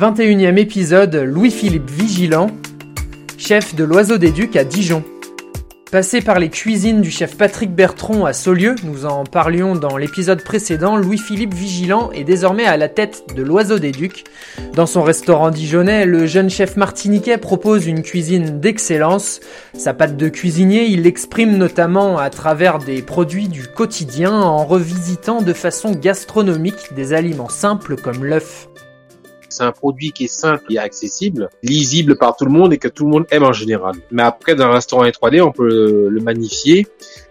21e épisode, Louis-Philippe Vigilant, chef de l'Oiseau des Ducs à Dijon. Passé par les cuisines du chef Patrick Bertron à Saulieu, nous en parlions dans l'épisode précédent, Louis-Philippe Vigilant est désormais à la tête de l'Oiseau des Ducs. Dans son restaurant dijonnais, le jeune chef martiniquais propose une cuisine d'excellence. Sa patte de cuisinier, il l'exprime notamment à travers des produits du quotidien en revisitant de façon gastronomique des aliments simples comme l'œuf. C'est un produit qui est simple et accessible, lisible par tout le monde et que tout le monde aime en général. Mais après, dans un restaurant 3D, on peut le magnifier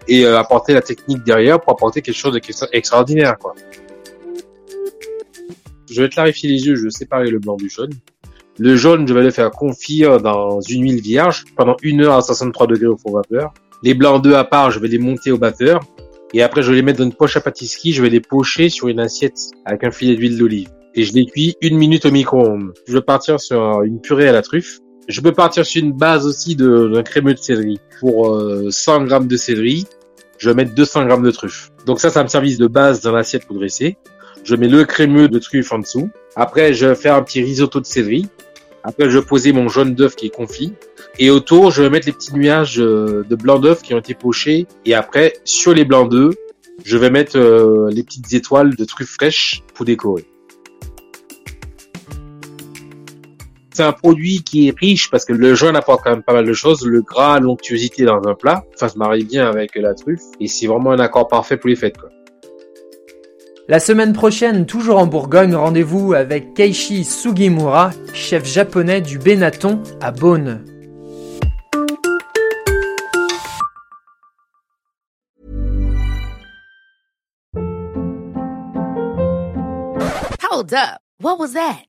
et euh, apporter la technique derrière pour apporter quelque chose d'extraordinaire, quoi. Je vais clarifier les yeux, je vais séparer le blanc du jaune. Le jaune, je vais le faire confire dans une huile vierge pendant une heure à 63 degrés au four vapeur. Les blancs d'œufs à part, je vais les monter au batteur. Et après, je vais les mettre dans une poche à pâtisserie, je vais les pocher sur une assiette avec un filet d'huile d'olive et je les cuis une minute au micro-ondes. Je veux partir sur une purée à la truffe. Je peux partir sur une base aussi d'un crémeux de céleri. Pour 100 euh, grammes de céleri, je vais mettre 200 grammes de truffe. Donc ça, ça me service de base dans l'assiette pour dresser. Je mets le crémeux de truffe en dessous. Après, je vais faire un petit risotto de céleri. Après, je vais poser mon jaune d'œuf qui est confit. Et autour, je vais mettre les petits nuages euh, de blanc d'œuf qui ont été pochés. Et après, sur les blancs d'œufs, je vais mettre euh, les petites étoiles de truffes fraîches pour décorer. C'est un produit qui est riche parce que le jaune apporte quand même pas mal de choses. Le gras, l'onctuosité dans un plat, ça se marie bien avec la truffe et c'est vraiment un accord parfait pour les fêtes. Quoi. La semaine prochaine, toujours en Bourgogne, rendez-vous avec Keishi Sugimura, chef japonais du Benaton à Beaune. Hold up. What was that?